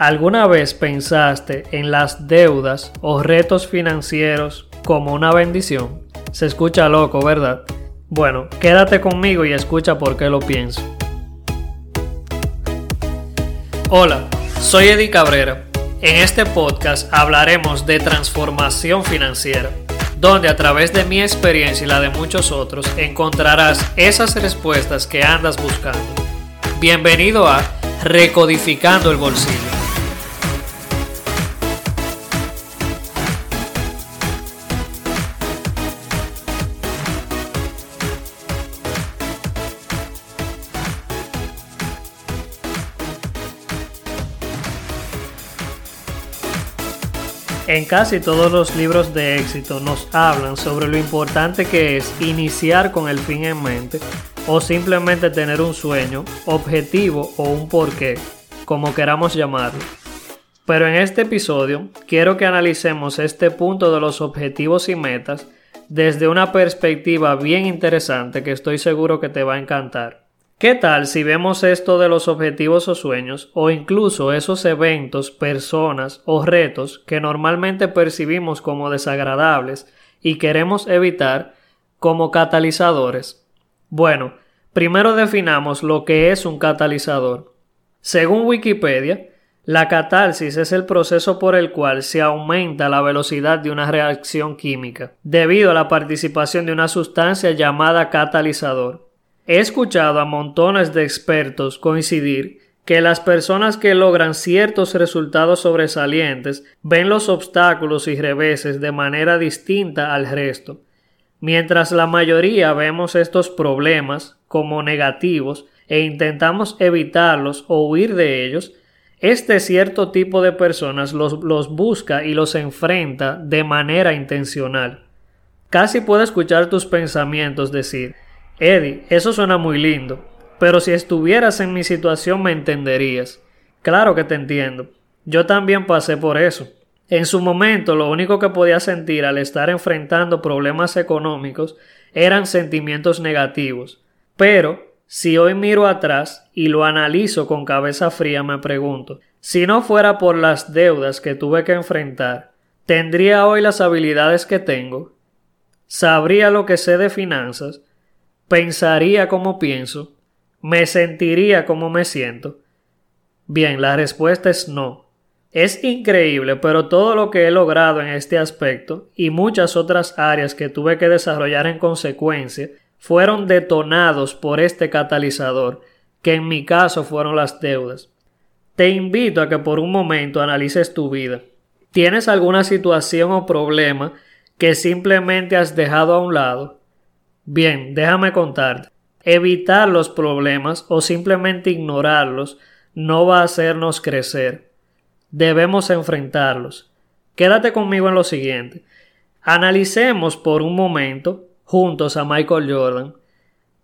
¿Alguna vez pensaste en las deudas o retos financieros como una bendición? Se escucha loco, ¿verdad? Bueno, quédate conmigo y escucha por qué lo pienso. Hola, soy Eddie Cabrera. En este podcast hablaremos de transformación financiera, donde a través de mi experiencia y la de muchos otros encontrarás esas respuestas que andas buscando. Bienvenido a Recodificando el Bolsillo. En casi todos los libros de éxito nos hablan sobre lo importante que es iniciar con el fin en mente o simplemente tener un sueño, objetivo o un porqué, como queramos llamarlo. Pero en este episodio quiero que analicemos este punto de los objetivos y metas desde una perspectiva bien interesante que estoy seguro que te va a encantar. ¿Qué tal si vemos esto de los objetivos o sueños o incluso esos eventos, personas o retos que normalmente percibimos como desagradables y queremos evitar como catalizadores? Bueno, primero definamos lo que es un catalizador. Según Wikipedia, la catarsis es el proceso por el cual se aumenta la velocidad de una reacción química, debido a la participación de una sustancia llamada catalizador. He escuchado a montones de expertos coincidir que las personas que logran ciertos resultados sobresalientes ven los obstáculos y reveses de manera distinta al resto, mientras la mayoría vemos estos problemas como negativos e intentamos evitarlos o huir de ellos, este cierto tipo de personas los, los busca y los enfrenta de manera intencional. Casi puedo escuchar tus pensamientos decir Eddie, eso suena muy lindo, pero si estuvieras en mi situación me entenderías. Claro que te entiendo. Yo también pasé por eso. En su momento lo único que podía sentir al estar enfrentando problemas económicos eran sentimientos negativos. Pero, si hoy miro atrás y lo analizo con cabeza fría, me pregunto, si no fuera por las deudas que tuve que enfrentar, ¿tendría hoy las habilidades que tengo? ¿Sabría lo que sé de finanzas? Pensaría como pienso, me sentiría como me siento. Bien, la respuesta es no. Es increíble, pero todo lo que he logrado en este aspecto y muchas otras áreas que tuve que desarrollar en consecuencia fueron detonados por este catalizador, que en mi caso fueron las deudas. Te invito a que por un momento analices tu vida. ¿Tienes alguna situación o problema que simplemente has dejado a un lado? Bien, déjame contarte. Evitar los problemas o simplemente ignorarlos no va a hacernos crecer. Debemos enfrentarlos. Quédate conmigo en lo siguiente. Analicemos por un momento juntos a Michael Jordan.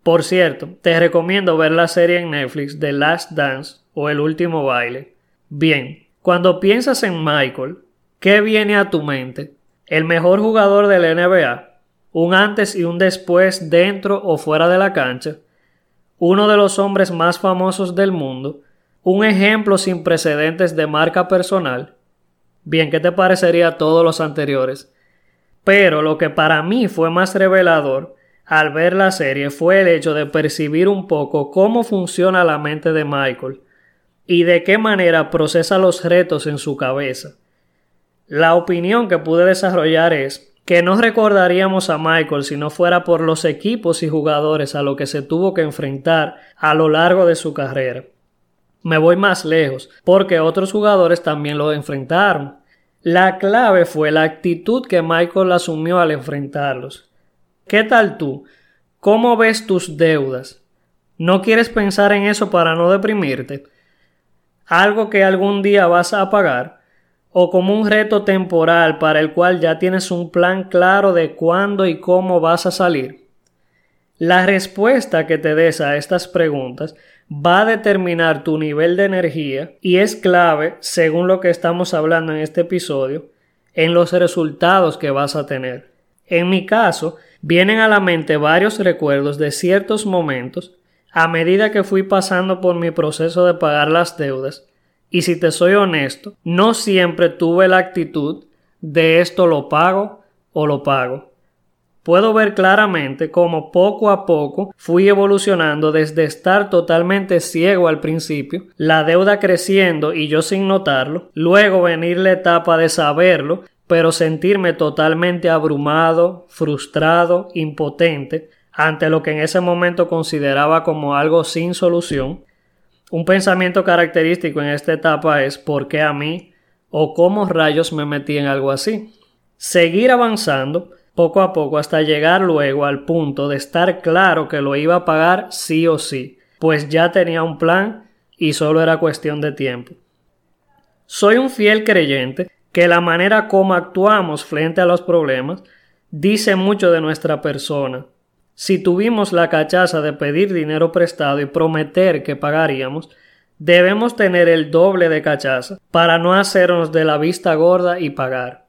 Por cierto, te recomiendo ver la serie en Netflix The Last Dance o El último baile. Bien, cuando piensas en Michael, ¿qué viene a tu mente? ¿El mejor jugador del NBA? Un antes y un después dentro o fuera de la cancha, uno de los hombres más famosos del mundo, un ejemplo sin precedentes de marca personal. Bien, ¿qué te parecería todos los anteriores? Pero lo que para mí fue más revelador al ver la serie fue el hecho de percibir un poco cómo funciona la mente de Michael y de qué manera procesa los retos en su cabeza. La opinión que pude desarrollar es que no recordaríamos a Michael si no fuera por los equipos y jugadores a lo que se tuvo que enfrentar a lo largo de su carrera. Me voy más lejos, porque otros jugadores también lo enfrentaron. La clave fue la actitud que Michael asumió al enfrentarlos. ¿Qué tal tú? ¿Cómo ves tus deudas? ¿No quieres pensar en eso para no deprimirte? ¿Algo que algún día vas a pagar? O como un reto temporal para el cual ya tienes un plan claro de cuándo y cómo vas a salir? La respuesta que te des a estas preguntas va a determinar tu nivel de energía y es clave, según lo que estamos hablando en este episodio, en los resultados que vas a tener. En mi caso, vienen a la mente varios recuerdos de ciertos momentos a medida que fui pasando por mi proceso de pagar las deudas Y si te soy honesto, no siempre tuve la actitud de esto lo pago o lo pago. Puedo ver claramente cómo poco a poco fui evolucionando desde estar totalmente ciego al principio, la deuda creciendo y yo sin notarlo, luego venir la etapa de saberlo, pero sentirme totalmente abrumado, frustrado, impotente ante lo que en ese momento consideraba como algo sin solución. Un pensamiento característico en esta etapa es ¿por qué a mí? o cómo rayos me metí en algo así. Seguir avanzando poco a poco hasta llegar luego al punto de estar claro que lo iba a pagar sí o sí, pues ya tenía un plan y solo era cuestión de tiempo. Soy un fiel creyente que la manera como actuamos frente a los problemas dice mucho de nuestra persona. Si tuvimos la cachaza de pedir dinero prestado y prometer que pagaríamos, debemos tener el doble de cachaza para no hacernos de la vista gorda y pagar.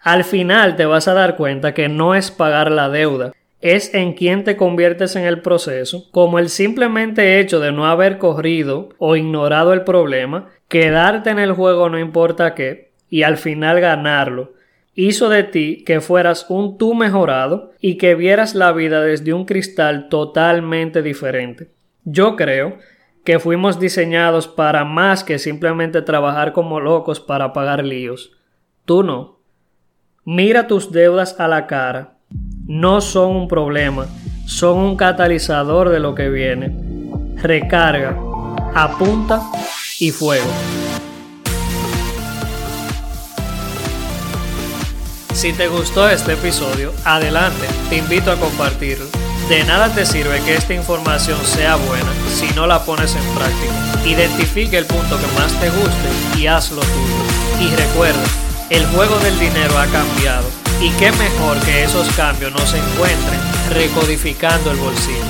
Al final te vas a dar cuenta que no es pagar la deuda, es en quien te conviertes en el proceso, como el simplemente hecho de no haber corrido o ignorado el problema, quedarte en el juego no importa qué, y al final ganarlo, hizo de ti que fueras un tú mejorado y que vieras la vida desde un cristal totalmente diferente. Yo creo que fuimos diseñados para más que simplemente trabajar como locos para pagar líos. Tú no. Mira tus deudas a la cara. No son un problema, son un catalizador de lo que viene. Recarga, apunta y fuego. Si te gustó este episodio, adelante, te invito a compartirlo. De nada te sirve que esta información sea buena si no la pones en práctica. Identifique el punto que más te guste y hazlo tuyo. Y recuerda, el juego del dinero ha cambiado y qué mejor que esos cambios no se encuentren recodificando el bolsillo.